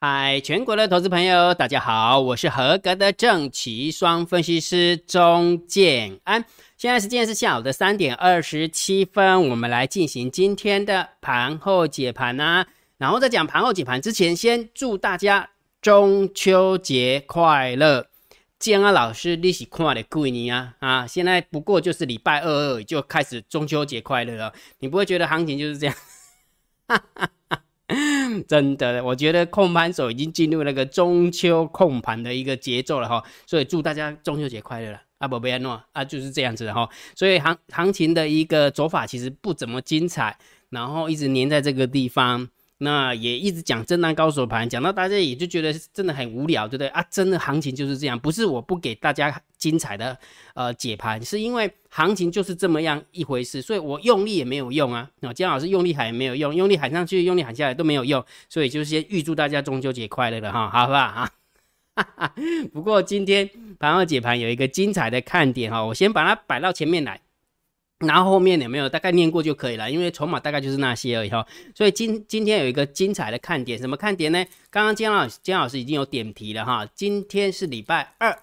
嗨，全国的投资朋友，大家好，我是合格的正奇双分析师钟建安。现在时间是下午的三点二十七分，我们来进行今天的盘后解盘啊。然后在讲盘后解盘之前，先祝大家中秋节快乐。建安老师，你是看的贵你啊啊！现在不过就是礼拜二二就开始中秋节快乐了，你不会觉得行情就是这样？哈哈。真的，我觉得控盘手已经进入那个中秋控盘的一个节奏了哈，所以祝大家中秋节快乐了啊！不，不要诺啊，就是这样子的哈。所以行行情的一个走法其实不怎么精彩，然后一直黏在这个地方。那也一直讲震荡高手盘，讲到大家也就觉得真的很无聊，对不对啊？真的行情就是这样，不是我不给大家精彩的呃解盘，是因为行情就是这么样一回事，所以我用力也没有用啊。那姜老师用力喊也没有用，用力喊上去，用力喊下来都没有用，所以就先预祝大家中秋节快乐了哈，好不好啊？不过今天盘后解盘有一个精彩的看点哈，我先把它摆到前面来。然后后面有没有大概念过就可以了，因为筹码大概就是那些而已哈。所以今今天有一个精彩的看点，什么看点呢？刚刚姜老姜老师已经有点题了哈。今天是礼拜二，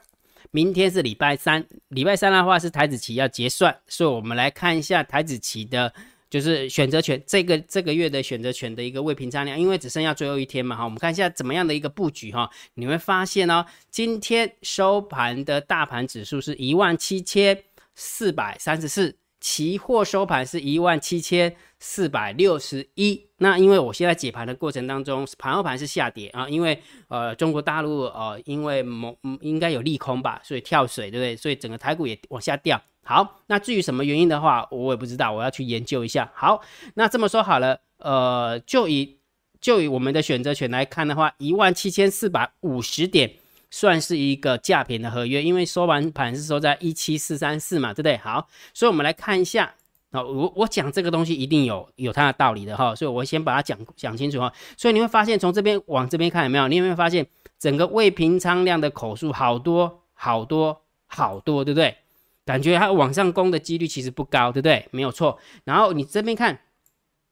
明天是礼拜三。礼拜三的话是台子期要结算，所以我们来看一下台子期的，就是选择权这个这个月的选择权的一个未平仓量，因为只剩下最后一天嘛哈。我们看一下怎么样的一个布局哈。你会发现哦，今天收盘的大盘指数是一万七千四百三十四。期货收盘是一万七千四百六十一。那因为我现在解盘的过程当中，盘后盘是下跌啊，因为呃中国大陆呃因为某应该有利空吧，所以跳水，对不对？所以整个台股也往下掉。好，那至于什么原因的话，我也不知道，我要去研究一下。好，那这么说好了，呃，就以就以我们的选择权来看的话，一万七千四百五十点。算是一个价平的合约，因为收完盘是收在一七四三四嘛，对不对？好，所以我们来看一下啊，我我讲这个东西一定有有它的道理的哈，所以我先把它讲讲清楚哈。所以你会发现从这边往这边看有没有？你有没有发现整个未平仓量的口数好多好多好多，对不对？感觉它往上攻的几率其实不高，对不对？没有错。然后你这边看，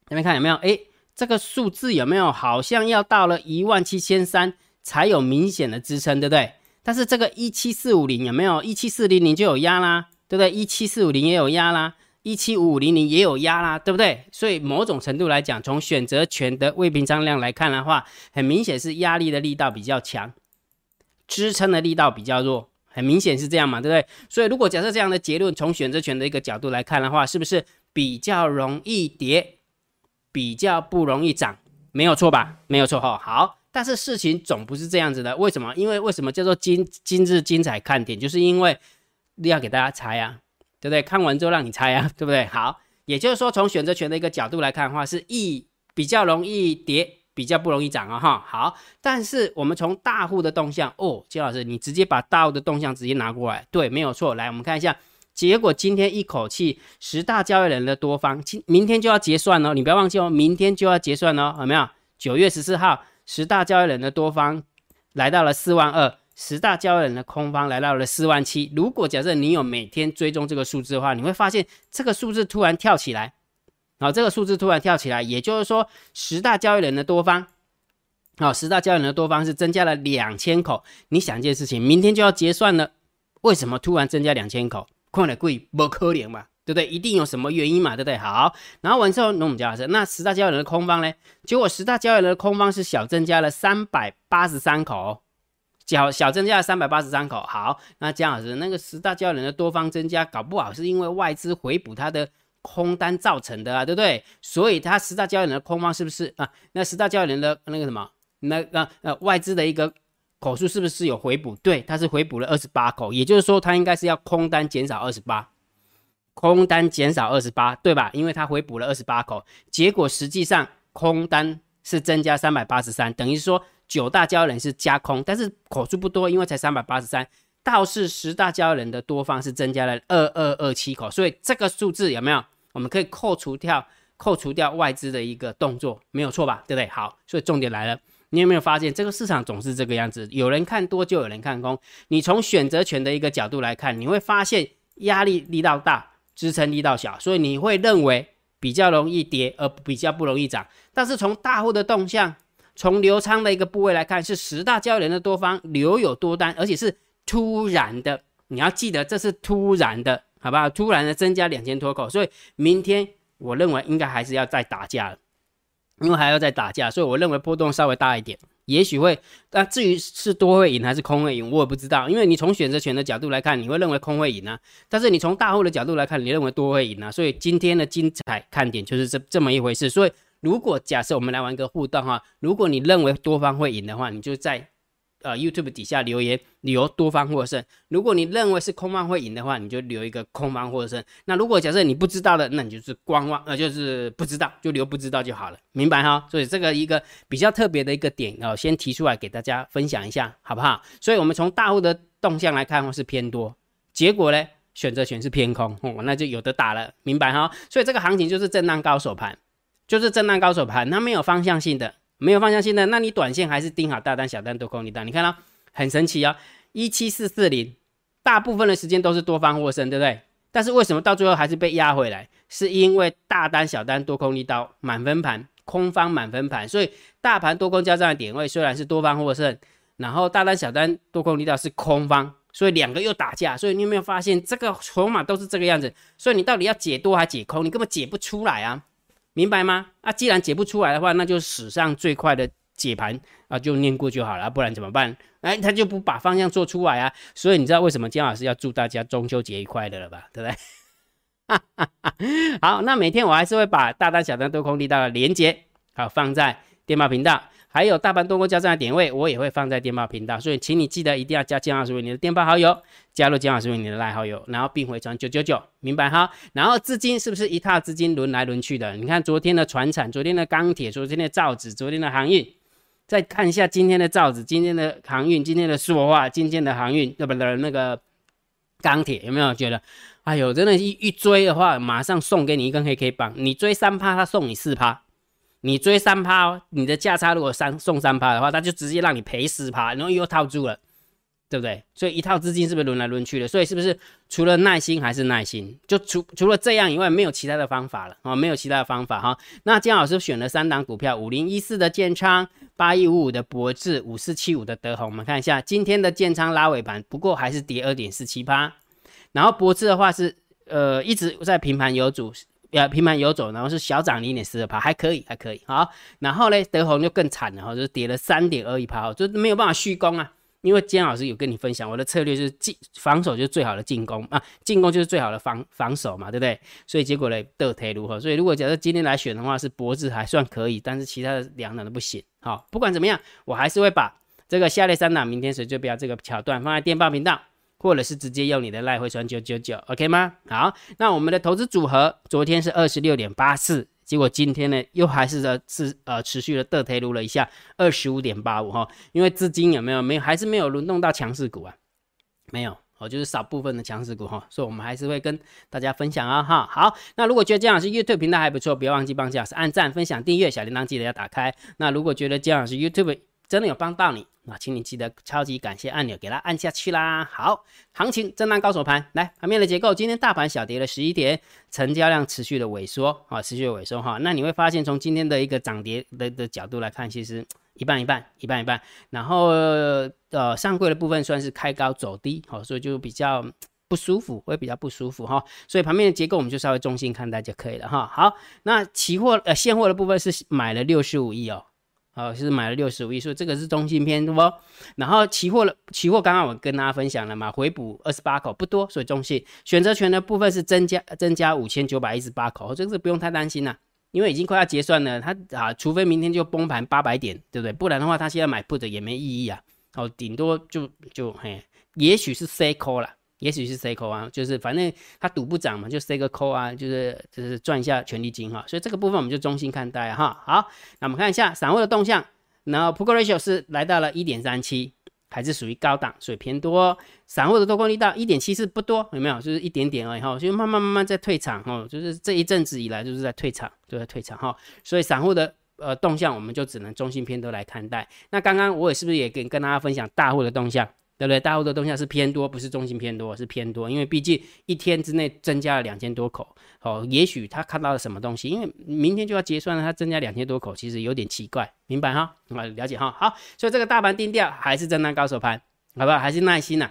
这边看有没有？哎，这个数字有没有好像要到了一万七千三？才有明显的支撑，对不对？但是这个一七四五零有没有？一七四零零就有压啦，对不对？一七四五零也有压啦，一七五五零零也有压啦，对不对？所以某种程度来讲，从选择权的未平仓量来看的话，很明显是压力的力道比较强，支撑的力道比较弱，很明显是这样嘛，对不对？所以如果假设这样的结论，从选择权的一个角度来看的话，是不是比较容易跌，比较不容易涨？没有错吧？没有错哈。好。但是事情总不是这样子的，为什么？因为为什么叫做今今日精彩看点？就是因为要给大家猜啊，对不对？看完之后让你猜啊，对不对？好，也就是说从选择权的一个角度来看的话，是易比较容易跌，比较不容易涨啊，哈。好，但是我们从大户的动向哦，金老师，你直接把大户的动向直接拿过来，对，没有错。来，我们看一下结果，今天一口气十大交易人的多方，今明天就要结算哦，你不要忘记哦，明天就要结算哦，有没有？九月十四号。十大交易人的多方来到了四万二，十大交易人的空方来到了四万七。如果假设你有每天追踪这个数字的话，你会发现这个数字突然跳起来，好，这个数字突然跳起来，也就是说十大交易人的多方，好，十大交易人的多方是增加了两千口。你想一件事情，明天就要结算了，为什么突然增加两千口？看来贵不可怜嘛。对不对？一定有什么原因嘛，对不对？好，然后完之后，那我们讲是那十大交易人的空方呢？结果十大交易人的空方是小增加了三百八十三口，小小增加了三百八十三口。好，那姜老师，那个十大交易人的多方增加，搞不好是因为外资回补它的空单造成的啊，对不对？所以它十大交易人的空方是不是啊？那十大交易人的那个什么，那个呃外资的一个口数是不是有回补？对，它是回补了二十八口，也就是说它应该是要空单减少二十八。空单减少二十八，对吧？因为它回补了二十八口，结果实际上空单是增加三百八十三，等于说九大交易人是加空，但是口数不多，因为才三百八十三。倒是十大交易人的多方是增加了二二二七口，所以这个数字有没有？我们可以扣除掉扣除掉外资的一个动作，没有错吧？对不对？好，所以重点来了，你有没有发现这个市场总是这个样子？有人看多就有人看空。你从选择权的一个角度来看，你会发现压力力道大。支撑力道小，所以你会认为比较容易跌，而比较不容易涨。但是从大户的动向，从流仓的一个部位来看，是十大交易人的多方留有多单，而且是突然的。你要记得，这是突然的，好不好？突然的增加两千脱口，所以明天我认为应该还是要再打架了，因为还要再打架，所以我认为波动稍微大一点，也许会。那至于是多会赢还是空会赢，我也不知道，因为你从选择权的角度来看，你会认为空会赢啊，但是你从大户的角度来看，你认为多会赢啊，所以今天的精彩看点就是这这么一回事。所以如果假设我们来玩个互动哈，如果你认为多方会赢的话，你就在。呃，YouTube 底下留言留多方获胜。如果你认为是空方会赢的话，你就留一个空方获胜。那如果假设你不知道的，那你就是观望，呃，就是不知道就留不知道就好了，明白哈？所以这个一个比较特别的一个点哦，先提出来给大家分享一下，好不好？所以我们从大户的动向来看，是偏多，结果呢，选择权是偏空，哦，那就有的打了，明白哈？所以这个行情就是震荡高手盘，就是震荡高手盘，它没有方向性的。没有方向性的，那你短线还是盯好大单、小单、多空、你单。你看到很神奇啊，一七四四零，大部分的时间都是多方获胜，对不对？但是为什么到最后还是被压回来？是因为大单、小单、多空力道满分盘，空方满分盘，所以大盘多空交战的点位虽然是多方获胜，然后大单、小单、多空力道是空方，所以两个又打架。所以你有没有发现这个筹码都是这个样子？所以你到底要解多还解空？你根本解不出来啊！明白吗？啊，既然解不出来的话，那就史上最快的解盘啊，就念过就好了，不然怎么办？哎，他就不把方向做出来啊。所以你知道为什么姜老师要祝大家中秋节愉快的了吧？对不对？好，那每天我还是会把大单、小单、多空地道的连接好放在电报频道。还有大盘多空交战的点位，我也会放在电报频道，所以请你记得一定要加江老师为你的电报好友，加入江老师为你的赖好友，然后并回传九九九，明白哈？然后资金是不是一套资金轮来轮去的？你看昨天的船产，昨天的钢铁，昨天的造纸，昨天的航运，再看一下今天的造纸，今天的航运，今天的塑化，今天的航运，那不的那个钢铁，有没有觉得？哎呦，真的，一一追的话，马上送给你一根黑 K 棒，你追三趴，他送你四趴。你追三趴，你的价差如果三送三趴的话，他就直接让你赔十趴，然后又套住了，对不对？所以一套资金是不是轮来轮去的？所以是不是除了耐心还是耐心？就除除了这样以外，没有其他的方法了啊，没有其他的方法哈。那姜老师选了三档股票：五零一四的建仓、八一五五的博智、五四七五的德宏。我们看一下今天的建仓拉尾盘，不过还是跌二点四七八。然后博智的话是呃一直在平盘有主。要平盘游走，然后是小涨零点四二趴，还可以，还可以。好，然后呢，德宏就更惨了哈，就是跌了三点二一趴，就没有办法续攻啊。因为姜老师有跟你分享，我的策略就是进防守就是最好的进攻啊，进攻就是最好的防防守嘛，对不对？所以结果呢，得退如何？所以如果假设今天来选的话，是脖子还算可以，但是其他的两档都不行。好，不管怎么样，我还是会把这个下列三档明天谁最标这个桥段放在电报频道。或者是直接用你的赖回传九九九，OK 吗？好，那我们的投资组合昨天是二十六点八四，结果今天呢又还是的是呃持续的得推撸了一下二十五点八五哈，因为资金有没有没有还是没有轮动到强势股啊？没有哦，就是少部分的强势股哈，所以我们还是会跟大家分享啊哈。好，那如果觉得姜老师 YouTube 频道还不错，不要忘记帮姜老师按赞、分享、订阅，小铃铛记得要打开。那如果觉得姜老师 YouTube 真的有帮到你。那请你记得超级感谢按钮给它按下去啦。好，行情震荡高手盘，来盘面的结构，今天大盘小跌了十一点，成交量持续的萎缩啊，持续的萎缩哈。那你会发现从今天的一个涨跌的的角度来看，其实一半一半，一半一半。然后呃上柜的部分算是开高走低，好，所以就比较不舒服，会比较不舒服哈。所以盘面的结构我们就稍微中性看待就可以了哈。好，那期货呃现货的部分是买了六十五亿哦。好，是买了六十五亿，所以这个是中性偏多。然后期货了，期货刚刚我跟大家分享了嘛，回补二十八口不多，所以中性。选择权的部分是增加增加五千九百一十八口，这个是不用太担心啦，因为已经快要结算了。它啊，除非明天就崩盘八百点，对不对？不然的话，他现在买 put 也没意义啊。哦，顶多就就嘿，也许是 C call 了。也许是 C 扣啊，就是反正它赌不涨嘛，就 C 个扣啊，就是就是赚一下权利金哈，所以这个部分我们就中心看待哈。好，那我们看一下散户的动向，然后 P/E ratio 是来到了一点三七，还是属于高档，所以偏多。散户的多空力到一点七四不多，有没有？就是一点点而已哈，就慢慢慢慢在退场哈，就是这一阵子以来就是在退场，就在退场哈，所以散户的呃动向我们就只能中心偏多来看待。那刚刚我也是不是也跟跟大家分享大户的动向？对不对？大陆的动向是偏多，不是中性偏多，是偏多，因为毕竟一天之内增加了两千多口，哦，也许他看到了什么东西，因为明天就要结算了，他增加两千多口，其实有点奇怪，明白哈？啊，了解哈？好，所以这个大盘定调还是震荡高手盘，好不好？还是耐心呐。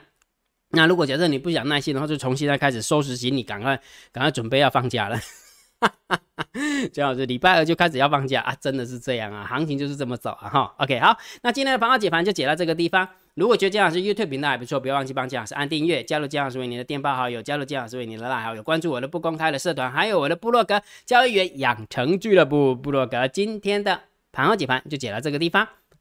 那如果假设你不想耐心的话，就从现在开始收拾行李，赶快赶快准备要放假了。最好是礼拜二就开始要放假啊，真的是这样啊，行情就是这么走啊哈。OK，好，那今天的盘号解盘就解到这个地方。如果觉得姜老师 YouTube 频道还不错，不要忘记帮姜老师按订阅，加入姜老师为你的电报好友，加入姜老师为你的拉好友，关注我的不公开的社团，还有我的部落格交易员养成俱乐部部落格。今天的盘后解盘就解到这个地方，